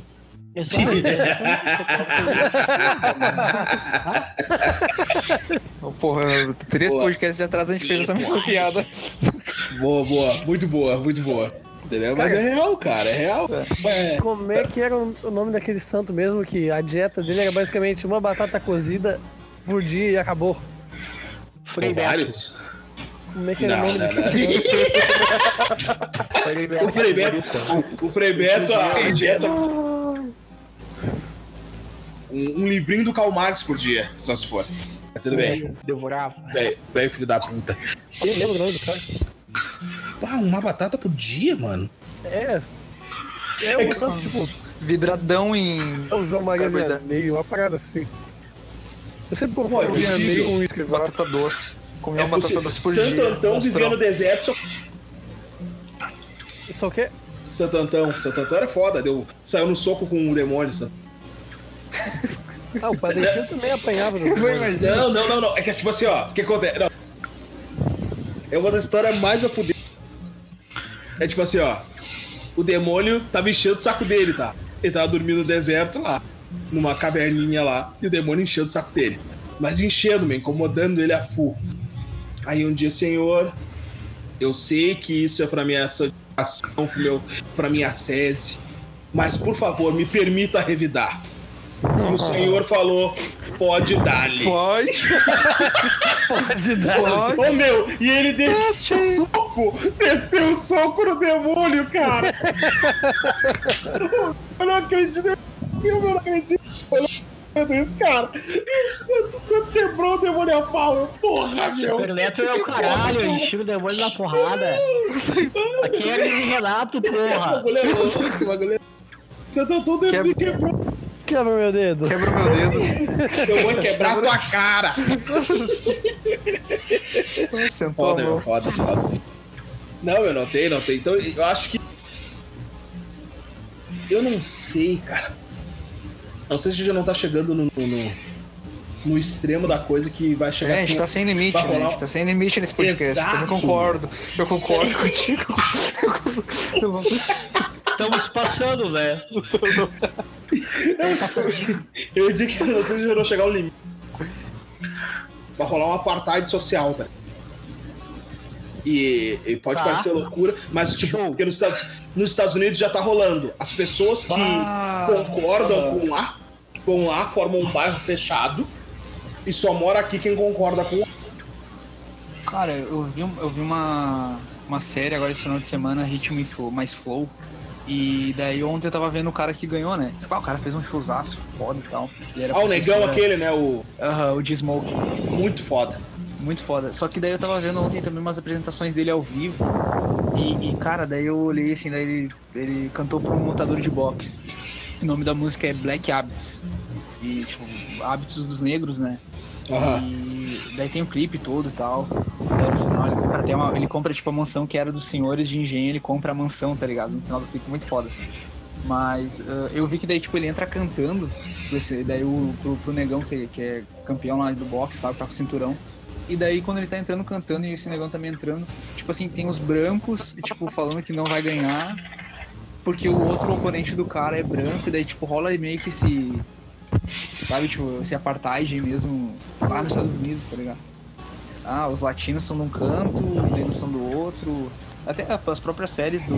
Speaker 3: Exato. *laughs*
Speaker 4: Porra, três
Speaker 1: Boa.
Speaker 4: podcasts de atrás a gente fez essa mesma piada.
Speaker 1: Boa, boa. Muito boa, muito boa. Entendeu? Mas é real, cara. É real. É.
Speaker 2: Como é que era o nome daquele santo mesmo? Que a dieta dele era basicamente uma batata cozida por dia e acabou.
Speaker 3: Frei Beto.
Speaker 1: vários?
Speaker 2: Como é que era
Speaker 1: Não,
Speaker 2: o nome
Speaker 1: não,
Speaker 2: desse
Speaker 1: não.
Speaker 2: santo? *laughs*
Speaker 3: Frei Beto.
Speaker 1: O Frei Beto, o, o Frei Beto, a dieta. Um, um livrinho do Karl Marx por dia, só se for. Mas tudo bem.
Speaker 3: Devorava.
Speaker 1: Velho, filho da puta.
Speaker 2: Eu lembro o nome do cara.
Speaker 1: Pá, uma batata por dia, mano.
Speaker 2: É. É um santo, tipo,
Speaker 4: Vidradão em.
Speaker 2: São João Maria. Vianney, uma parada assim. Eu sempre
Speaker 1: é
Speaker 2: confundo
Speaker 1: possível.
Speaker 2: Vianney com.
Speaker 4: Batata doce. Comia
Speaker 1: É
Speaker 4: uma batata doce por
Speaker 1: Santo
Speaker 4: dia.
Speaker 1: Antão
Speaker 4: monstrão.
Speaker 1: vivia no deserto, só
Speaker 2: Isso é o quê?
Speaker 1: Santo Antão. Santo Antão era foda, deu, saiu no soco com o demônio. sabe? *laughs*
Speaker 2: Ah, o Padre Pio também apanhava do demônio.
Speaker 1: Não, não, não, não. É que tipo assim, ó, o que acontece? Não. É uma das histórias mais a fuder. É tipo assim, ó. O demônio tava enchendo o saco dele, tá? Ele tava dormindo no deserto lá, numa caverninha lá, e o demônio enchendo o saco dele. Mas enchendo, me incomodando ele a full. Aí um dia, senhor, eu sei que isso é pra minha santificação, meu, pra minha sese, mas por favor, me permita revidar. E o senhor falou, pode dar-lhe.
Speaker 4: Pode, *laughs*
Speaker 2: Pode dar.
Speaker 1: Ô meu, e ele desceu o soco! Desceu o soco no demônio, cara! eu não acredito, eu não acredito. Eu não acredito isso, cara. Você quebrou o demônio a pau, porra, meu!
Speaker 3: Super Neto é o caralho, tira o demônio na porrada. Aqui é e Renato,
Speaker 1: O
Speaker 3: porra.
Speaker 1: bagulho é louco, o bagulho é Você tentou o demônio
Speaker 4: Quebra-
Speaker 1: quebrou.
Speaker 2: Quebra meu dedo.
Speaker 4: Quebra meu dedo.
Speaker 1: Eu vou quebrar a tua cara!
Speaker 4: Sentou a
Speaker 1: Foda, meu, foda, foda. Não, eu não tenho, não tenho. Então, eu acho que. Eu não sei, cara. Não sei se já não tá chegando no, no, no extremo da coisa que vai chegar
Speaker 4: É, a
Speaker 1: assim.
Speaker 4: gente tá sem limite, né? A gente tá sem limite nesse podcast.
Speaker 1: Exato.
Speaker 4: Eu concordo. Eu concordo *laughs* contigo. Eu-
Speaker 3: Estamos passando, né? *laughs* *laughs*
Speaker 1: Eu ia dizer que já não chegar ao limite. Vai rolar um apartheid social, tá? E, e pode
Speaker 3: Tá.
Speaker 1: parecer loucura, mas tipo, porque nos Estados, nos Estados Unidos já tá rolando. As pessoas que
Speaker 4: Ah.
Speaker 1: concordam com lá, vão lá, formam um bairro fechado e só mora aqui quem concorda com
Speaker 4: Cara, eu vi, eu vi uma, uma série agora esse final de semana, Ritmo e mais Flow. E daí ontem eu tava vendo o cara que ganhou, né? Tipo, ah, o cara fez um showzaço foda e tal. Era
Speaker 1: Ah, o negão
Speaker 4: professor,
Speaker 1: aquele, né? O
Speaker 4: Aham, o de Smoke.
Speaker 1: muito foda.
Speaker 4: Muito foda. Só que daí eu tava vendo ontem também umas apresentações dele ao vivo. E, e, cara, daí eu olhei assim, daí ele, ele cantou pra um montador de boxe. O nome da música é Black Habits. E, tipo, hábitos dos negros, né?
Speaker 1: Aham.
Speaker 4: E daí tem o clipe todo e tal. Daí ele compra, até uma, ele compra tipo a mansão que era dos senhores de engenho, ele compra a mansão, tá ligado? No final do clipe muito foda, assim. Mas ah, eu vi que daí, tipo, ele entra cantando. Esse, daí o, pro, pro negão, que, que é campeão lá do boxe, sabe? Tá com o cinturão. E daí quando ele tá entrando cantando e esse negão também entrando, tipo assim, tem os brancos, tipo, falando que não vai ganhar. Porque o outro oponente do cara é branco, e daí, tipo, rola meio que esse. Sabe, tipo, esse apartheid mesmo lá nos Estados Unidos, tá ligado? Ah, os latinos são de um canto, os negros são do outro. Até as próprias séries do.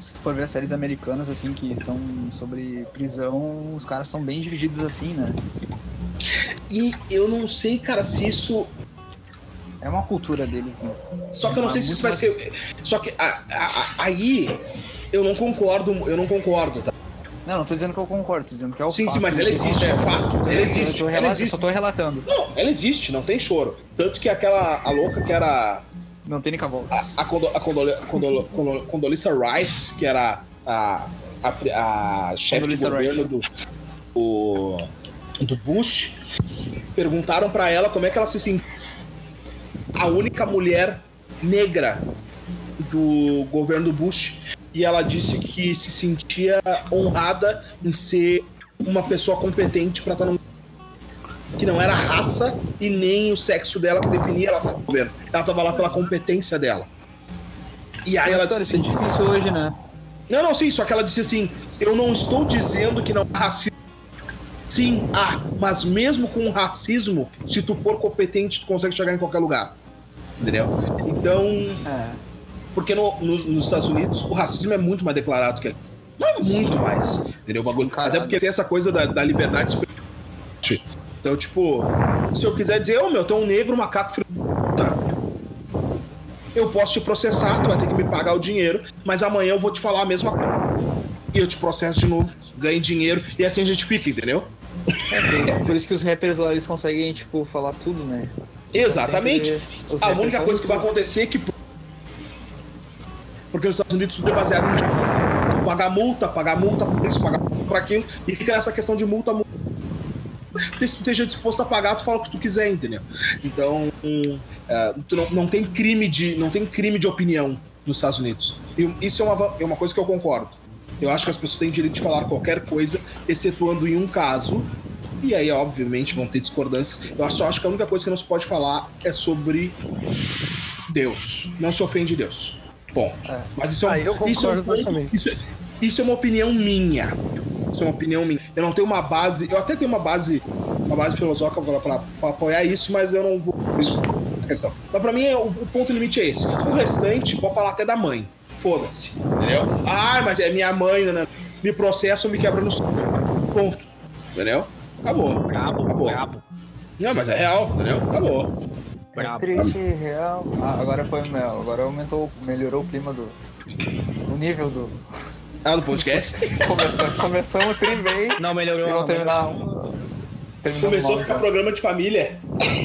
Speaker 4: Se tu for ver as séries americanas, assim, que são sobre prisão, os caras são bem divididos assim, né?
Speaker 1: E eu não sei, cara, se isso
Speaker 4: É uma cultura deles, né?
Speaker 1: Só que eu não sei se isso vai
Speaker 4: mais-
Speaker 1: ser. Só que a- a- a- aí eu não concordo, eu não concordo, tá?
Speaker 4: Não, não tô dizendo que eu concordo, tô dizendo que é o
Speaker 1: Sim,
Speaker 4: fato
Speaker 1: sim, mas
Speaker 4: que
Speaker 1: ela existe, é fato. Ela
Speaker 4: Eu
Speaker 1: existe.
Speaker 4: tô
Speaker 1: Ela
Speaker 4: eu
Speaker 1: existe.
Speaker 4: só tô relatando.
Speaker 1: Não, ela existe, não tem choro. Tanto que aquela a louca que era
Speaker 4: Não tem nem cavalo.
Speaker 1: a, a, Condo, a Condole- Condole- Condole- Condoleezza Rice, que era a, a, a chefe de governo do, o- do Bush, perguntaram pra ela como é que ela se sentia. A única mulher negra do governo do Bush. E ela disse que se sentia honrada em ser uma pessoa competente pra estar no que não era a raça e nem o sexo dela que definia ela tá no governo. Ela tava lá pela competência dela. E aí ela disse
Speaker 4: isso é difícil hoje, né?
Speaker 1: não, não, sim, só que ela disse assim, eu não estou dizendo que não há racismo. Sim, há, mas mesmo com o racismo, se tu for competente, tu consegue chegar em qualquer lugar. Entendeu? Então,
Speaker 4: É.
Speaker 1: porque no- no- nos Estados Unidos o racismo é muito mais declarado que aqui. Mas muito mais. Entendeu? Bagulho. Até porque tem essa coisa da, da liberdade. Então, tipo, se eu quiser dizer, ô meu, tem um negro, um macaco da puta", eu posso te processar, tu vai ter que me pagar o dinheiro, mas amanhã eu vou te falar a mesma coisa. E eu te processo de novo, ganho dinheiro, e assim a gente fica, entendeu?
Speaker 4: Por isso que os rappers lá eles conseguem, tipo, falar tudo, né?
Speaker 1: Exatamente.
Speaker 4: Sempre
Speaker 1: A única coisa que vai acontecer é que. Porque nos Estados Unidos tudo é baseado em pagar multa, pagar multa por isso, pagar multa por aquilo, e fica nessa questão de multa, multa. se tu esteja disposto a pagar, tu fala o que tu quiser, entendeu? Então, hum, é, tu não, não tem crime de não tem crime de opinião nos Estados Unidos. E isso é uma, é uma coisa que eu concordo. Eu acho que as pessoas têm direito de falar qualquer coisa, excetuando em um caso. E aí, obviamente, vão ter discordâncias. Eu só acho que a única coisa que não se pode falar é sobre Deus. Não se ofende Deus. Bom, mas isso é, um,
Speaker 2: Ah, eu
Speaker 1: isso, é um ponto-
Speaker 2: totalmente.
Speaker 1: isso, isso é uma opinião minha. Isso é uma opinião minha. Eu não tenho uma base. Eu até tenho uma base, uma base filosófica pra apoiar isso, mas eu não vou. Isso questão. Mas pra mim, é- o, o ponto limite é esse. O restante, pode falar até da mãe. Foda-se. Entendeu? Ah, mas é minha mãe, né? Me processa ou me quebra no. Ponto. Entendeu? Acabou.
Speaker 3: Brabo,
Speaker 1: Acabou.
Speaker 3: brabo.
Speaker 1: Não, mas é real, entendeu? Acabou.
Speaker 3: Brabo.
Speaker 4: Triste, real. Ah, agora foi mel. Agora aumentou, melhorou o clima do. O nível do.
Speaker 1: Ah, no podcast? *laughs*
Speaker 4: Começamos, começamos tri bem.
Speaker 3: Não, melhorou.
Speaker 4: Vamos
Speaker 3: não,
Speaker 4: terminar.
Speaker 1: Começou a ficar
Speaker 4: então.
Speaker 1: programa de família.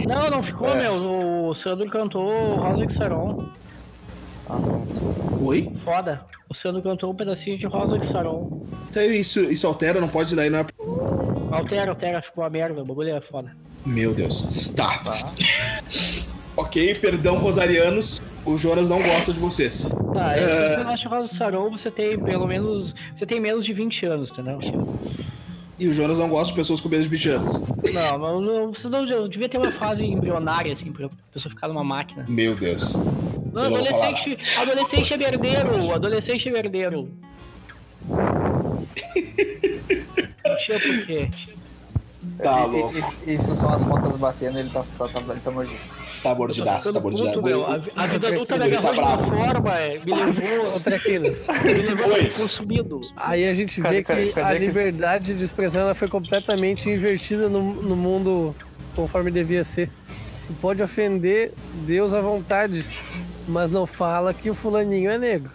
Speaker 3: Não, não ficou,
Speaker 4: É.
Speaker 3: meu. O Sandro cantou Rosa que Saron.
Speaker 4: Ah, não, desculpa.
Speaker 1: Oi?
Speaker 3: Foda. O Sandro cantou um pedacinho de Rosa que Saron.
Speaker 1: Então isso, isso altera, não pode daí, não é.
Speaker 3: Altera, altera, ficou uma merda. O bagulho é foda.
Speaker 1: Meu Deus. Tá.
Speaker 4: Tá. *laughs*
Speaker 1: Ok, perdão, Rosarianos. O Jonas não gosta de vocês.
Speaker 3: Tá, eu acho que Rosa Saron você tem pelo menos. Você tem menos de 20 anos, entendeu?
Speaker 1: E o Jonas não gosta de pessoas com menos de 20 anos.
Speaker 3: Não, não, não você não eu devia ter uma fase embrionária, assim, pra pessoa ficar numa máquina.
Speaker 1: Meu Deus.
Speaker 3: Não,
Speaker 1: Eu não vou
Speaker 3: adolescente, adolescente é merdeiro, adolescente é merdeiro. *laughs* Por quê.
Speaker 1: Tá louco.
Speaker 4: Isso são as contas batendo, ele tá, tá, tá, ele tá mordido.
Speaker 1: Tá mordidaço, tá
Speaker 3: meu. A,
Speaker 1: mordidaço.
Speaker 3: a vida adulta me
Speaker 1: tá
Speaker 3: agarrou de uma forma, é, me levou, *laughs*
Speaker 2: Traquinas.
Speaker 3: me levou a
Speaker 1: Oi.
Speaker 3: ser consumido.
Speaker 2: Aí a gente
Speaker 4: Cadê-
Speaker 2: vê
Speaker 4: cadê-
Speaker 2: que
Speaker 4: cadê
Speaker 2: a liberdade de expressão ela foi completamente invertida no, no mundo conforme devia ser. Tu pode ofender Deus à vontade, mas não fala que o fulaninho é negro.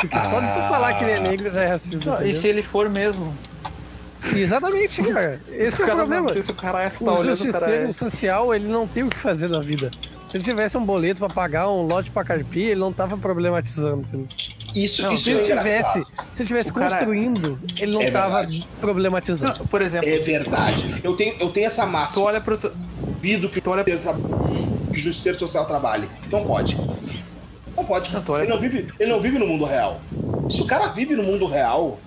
Speaker 2: Porque só de tu falar que ele é negro já é racista.
Speaker 4: E se ele for mesmo?
Speaker 2: Exatamente, cara. Esse
Speaker 4: Se
Speaker 2: é o
Speaker 4: cara
Speaker 2: problema.
Speaker 4: Não sei se o cara é, tá
Speaker 2: O
Speaker 4: o cara
Speaker 2: justiceiro
Speaker 4: é.
Speaker 2: social, ele não tem o que fazer da vida. Se ele tivesse um boleto pra pagar um lote pra carpir, ele não tava problematizando.
Speaker 1: Isso,
Speaker 4: Não,
Speaker 1: isso
Speaker 2: Se ele
Speaker 1: é
Speaker 2: tivesse, se ele tivesse
Speaker 4: O cara-
Speaker 2: construindo, ele não
Speaker 1: É
Speaker 2: tava
Speaker 1: verdade.
Speaker 2: problematizando.
Speaker 4: Não, por exemplo,
Speaker 1: É verdade. Eu tenho, eu tenho essa
Speaker 4: tu
Speaker 1: massa.
Speaker 4: olha pro. tu-
Speaker 1: Duvido que o justiceiro tra- que o justiceiro social trabalhe. Não pode. Não pode.
Speaker 4: Não, tu olha
Speaker 1: Ele não, vive, ele não vive no mundo real. Se o cara vive no mundo real,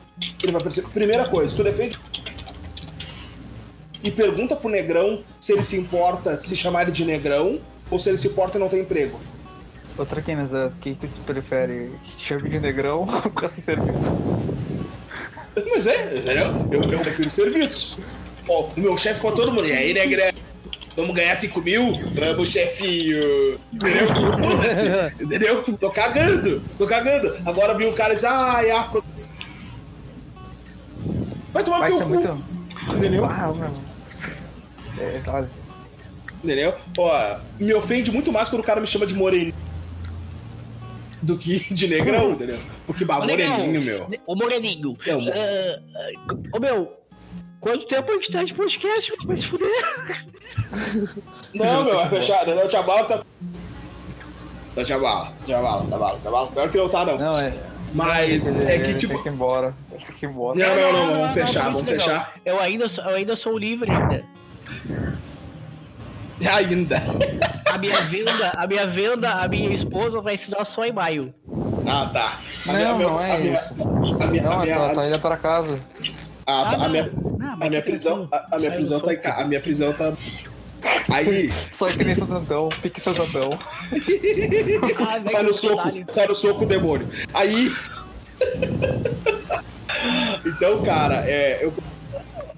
Speaker 1: ele vai perceber. Primeira coisa, tu defende. E pergunta pro negrão se ele se importa se chamar ele de negrão ou se ele se importa e não tem emprego.
Speaker 4: Outra Kenas, o que tu prefere? Chame de negrão *laughs* ou com esse serviço?
Speaker 1: Mas é, entendeu? Eu, eu prefiro serviço. Ó, o meu chefe com todo mundo. E aí, negrão? Vamos ganhar 5 mil? Vamos, chefinho. Entendeu? *laughs* Entendeu? Tô cagando. Tô cagando. Agora viu o cara e diz, ah, é afro. Vai tomar
Speaker 4: Vai ser
Speaker 1: cu.
Speaker 4: muito.
Speaker 1: Entendeu?
Speaker 4: Meu. É, olha.
Speaker 1: Entendeu? Ó, me ofende muito mais quando o cara me chama de moreninho do que de negrão, entendeu? Porque, bah, moreninho, meu.
Speaker 3: Ô, Moreninho.
Speaker 1: É, o
Speaker 3: é, é, Ô, meu. Quanto tempo a gente tá de podcast? Vai se fuder.
Speaker 1: Não, meu, vai fechar. Não, tia bala tá. Tá tá bala, tá bala. Pior que não tá, não.
Speaker 4: Não, é.
Speaker 1: Mas é que, tipo.
Speaker 4: Tem que ir embora. Tem que ir embora.
Speaker 1: Não, não, não,
Speaker 3: não,
Speaker 1: vamos
Speaker 3: não,
Speaker 1: fechar,
Speaker 3: não,
Speaker 1: vamos
Speaker 3: não.
Speaker 1: fechar.
Speaker 3: Eu ainda, sou- eu ainda sou livre ainda. *laughs*
Speaker 1: Ainda.
Speaker 3: A minha venda, a minha venda, a minha esposa vai se dar só em maio.
Speaker 1: Ah, tá. A
Speaker 4: Não,
Speaker 1: minha-
Speaker 4: não é
Speaker 1: a minha-
Speaker 4: isso.
Speaker 1: A minha,
Speaker 4: Não,
Speaker 1: a minha,
Speaker 4: tá, tá indo para casa.
Speaker 1: a, a,
Speaker 3: Ah, não.
Speaker 1: minha,
Speaker 3: Não,
Speaker 1: a minha
Speaker 3: que
Speaker 1: prisão, a, a minha prisão tá a minha prisão tá Aí,
Speaker 4: Só que nem Santantão, pique Santantão.
Speaker 3: Ah, *laughs*
Speaker 1: sai no soco, sai no soco o demônio. Aí *laughs* Então, cara, é, eu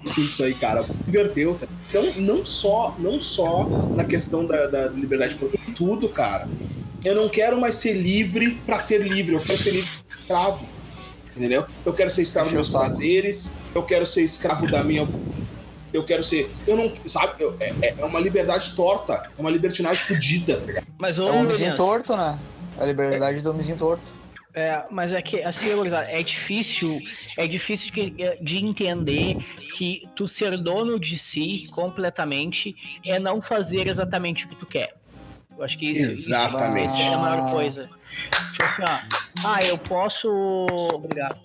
Speaker 1: sinto isso aí, cara. Inverteu. tá? Então, não só, não só na questão da, da liberdade, em tudo, cara. Eu não quero mais ser livre pra ser livre, eu quero ser livre escravo. Entendeu? Eu quero ser escravo dos meus prazeres, eu quero ser escravo da minha. Eu quero ser. Eu não. Sabe? eu- é, é- é uma liberdade torta, é uma libertinagem fodida, tá ligado?
Speaker 3: Mas
Speaker 4: É o homenzinho
Speaker 3: Williams,
Speaker 4: torto, né? A liberdade do homenzinho torto.
Speaker 3: É, mas é que, assim, é difícil, é difícil de, de entender que tu ser dono de si completamente é não fazer exatamente o que tu quer. Eu acho que isso,
Speaker 1: Exatamente.
Speaker 3: isso é a maior coisa. Tipo assim, ó, ah, eu posso. Obrigado.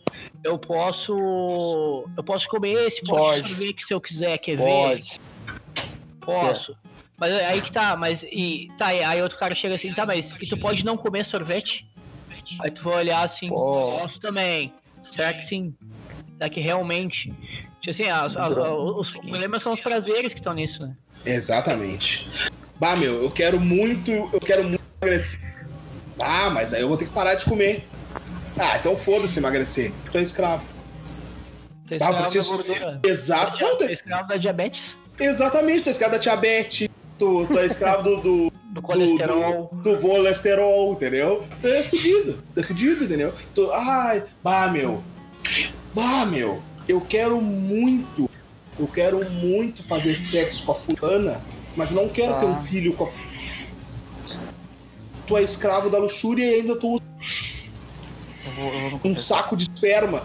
Speaker 3: Eu posso. Eu posso comer esse pote
Speaker 4: Pode.
Speaker 3: de sorvete se eu quiser, quer ver?
Speaker 4: Pode.
Speaker 3: Posso. Mas aí que tá, mas e tá, aí outro cara chega assim, tá, mas e tu pode não comer sorvete? Aí tu vai olhar assim,
Speaker 4: Pode.
Speaker 3: posso também. Será que sim? Será que realmente? Tipo assim, as- as- os problemas são os prazeres que estão nisso, né?
Speaker 1: Exatamente. Bah, meu, eu quero muito, eu quero muito emagrecer. Ah, mas aí eu vou ter que parar de comer. Ah, então foda-se emagrecer. Tu é escravo.
Speaker 3: Tu é
Speaker 1: Ah,
Speaker 3: escravo
Speaker 1: preciso-
Speaker 3: da gordura.
Speaker 1: Exato.
Speaker 3: Tu é escravo da diabetes,
Speaker 1: exatamente, tu é escravo da diabetes, tu, tu é escravo do, do, *laughs*
Speaker 3: do colesterol.
Speaker 1: do, do colesterol, entendeu? Tu é fudido, tu é fudido, entendeu? Tu, ai, bah, meu. Bah, meu, eu quero muito, eu quero muito fazer sexo com a fulana, mas não quero
Speaker 4: Tá.
Speaker 1: ter um filho com a Tu é escravo da luxúria e ainda tu usa
Speaker 4: Eu vou, eu vou no
Speaker 1: um saco de esperma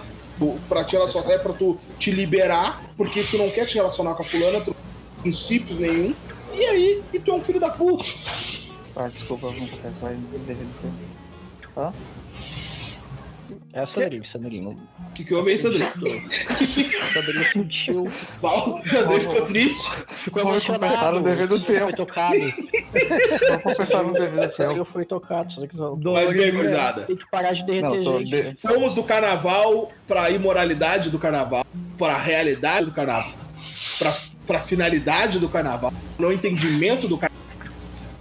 Speaker 1: pra te relacionar, pra tu te liberar, porque tu não quer te relacionar com a fulana, tu não tem princípios nenhum. E aí, e tu é um filho da puta.
Speaker 4: Ah, desculpa, eu vou confessar devido tempo. Hã?
Speaker 3: É a Sandrinho, Sandrinho.
Speaker 1: O que, que houve aí, Sandrinho?
Speaker 3: Sandrinho sentiu.
Speaker 1: Val, o Sandrinho ficou triste.
Speaker 3: Ficou emocionado.
Speaker 4: confessar no devido
Speaker 3: Foi
Speaker 4: tempo.
Speaker 3: tocado.
Speaker 4: Vou confessar no devido tempo.
Speaker 3: foi tocado. Só que não.
Speaker 1: Mas bem, gurizada.
Speaker 3: Tem que parar de derreter
Speaker 4: Não,
Speaker 3: gente.
Speaker 4: de...
Speaker 1: Fomos do carnaval pra imoralidade do carnaval, pra realidade do carnaval, pra, pra finalidade do carnaval, no entendimento do carnaval.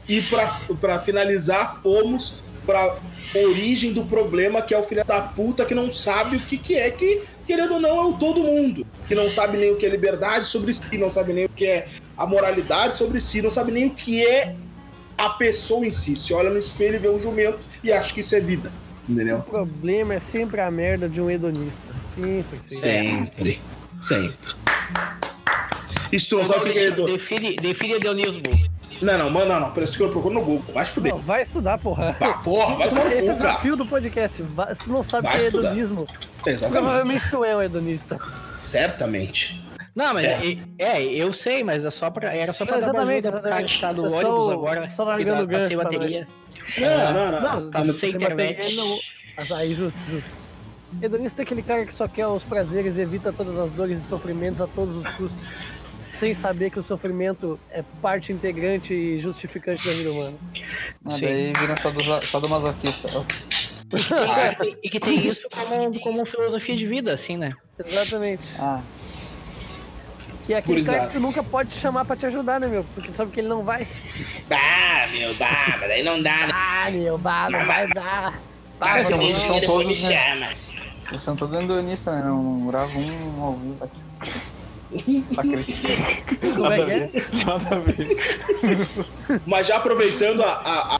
Speaker 1: E pra, pra finalizar, fomos pra origem do problema, que é o filho da puta que não sabe o que, que é, que, querendo ou não, é o todo mundo. Que não sabe nem o que é liberdade sobre si, não sabe nem o que é a moralidade sobre si, não sabe nem o que é a pessoa em si. Se olha no espelho e vê um jumento e acha que isso é vida. Entendeu?
Speaker 2: O problema é sempre a merda de um hedonista. Sempre, sempre.
Speaker 1: Sempre. Sempre. Isso tu não sabe o que é hedo-
Speaker 3: Define, define hedonismo.
Speaker 1: Não, não, mano, não, não. Por isso que eu procuro no Google. Vai fuder.
Speaker 2: Não, vai estudar, porra.
Speaker 1: Ah, porra, vai tomar
Speaker 2: Esse é o desafio do podcast. Vai- Se tu não sabe o que é
Speaker 1: estudar. Exatamente.
Speaker 2: provavelmente tu é um hedonista.
Speaker 1: Certamente.
Speaker 3: Não, mas é, é, eu sei, mas é só pra, era só pra dar uma
Speaker 2: exatamente,
Speaker 3: ajuda pro cara
Speaker 2: exatamente.
Speaker 3: que tá no ônibus
Speaker 2: só,
Speaker 3: agora.
Speaker 2: só largando o gancho
Speaker 3: bateria.
Speaker 2: nós.
Speaker 1: Não, não, não.
Speaker 2: Não,
Speaker 3: tá
Speaker 2: sem
Speaker 3: internet.
Speaker 2: não- Mas aí, justo, justo. Hedonista é aquele cara que só quer os prazeres e evita todas as dores e sofrimentos a todos os custos, sem saber que o sofrimento é parte integrante e justificante da vida humana.
Speaker 4: Ah,
Speaker 3: Sim.
Speaker 4: daí vira só do, só do masoquista. Ó.
Speaker 3: E, e que tem isso como, como filosofia de vida, assim, né?
Speaker 2: Exatamente.
Speaker 4: Ah,
Speaker 2: Que é aquele
Speaker 1: Gurizada.
Speaker 2: cara que tu nunca pode te chamar pra te ajudar, né, meu? Porque tu sabe que ele não vai.
Speaker 1: Ah, meu, bah, mas aí não dá, né?
Speaker 2: Ah, meu, bah, não vai dar.
Speaker 1: Cara,
Speaker 2: Bah,
Speaker 1: se
Speaker 4: eles são
Speaker 1: depois me
Speaker 4: todos, né?
Speaker 1: chama.
Speaker 4: eles são todos endonistas, né? Não, grava um ao vivo aqui. Criticar.
Speaker 2: Como é que é?
Speaker 4: Nada a ver.
Speaker 1: Mas já aproveitando a, a- a-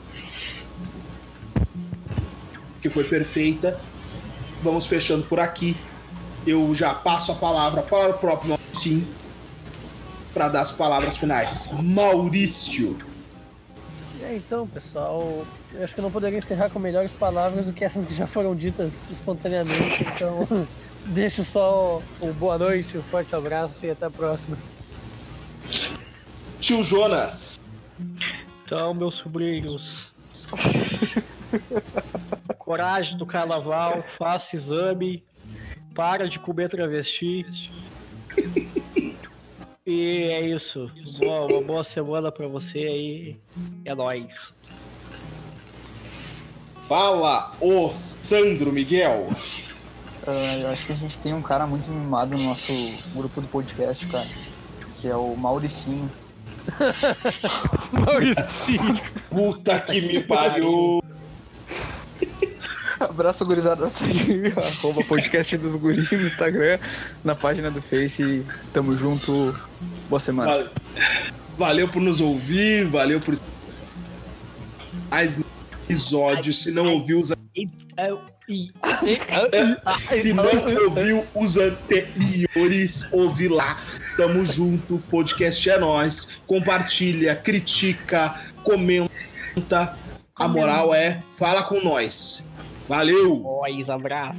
Speaker 1: que foi perfeita, vamos fechando por aqui. Eu já passo a palavra para o próprio Maurício para dar as palavras finais. Maurício.
Speaker 2: É, então, pessoal, eu acho que eu não poderia encerrar com melhores palavras do que essas que já foram ditas espontaneamente. Então, *laughs* deixo só o boa noite, um forte abraço e até a próxima.
Speaker 1: Tio Jonas.
Speaker 3: Então, meus sobrinhos. *laughs* Coragem do carnaval, faça exame, para de comer travesti. E é isso. Boa- uma boa semana pra você aí. É nóis.
Speaker 1: Fala, o Sandro Miguel.
Speaker 4: Ah, eu acho que a gente tem um cara muito mimado no nosso grupo do podcast, cara. Que é o Mauricinho. *laughs*
Speaker 1: Puta que me pariu.
Speaker 4: Abraço, gurizada. Segue *laughs* arroba podcast dos guris no Instagram, na página do Face. Tamo junto. Boa semana.
Speaker 1: Valeu, valeu por nos ouvir, valeu por mais episódios. Se não ouviu os *laughs* Se não ouviu os anteriores, ouve lá. Tamo junto, podcast é nós. Compartilha, critica, comenta. A moral é, fala com nós. Valeu!
Speaker 3: nóis, abraço.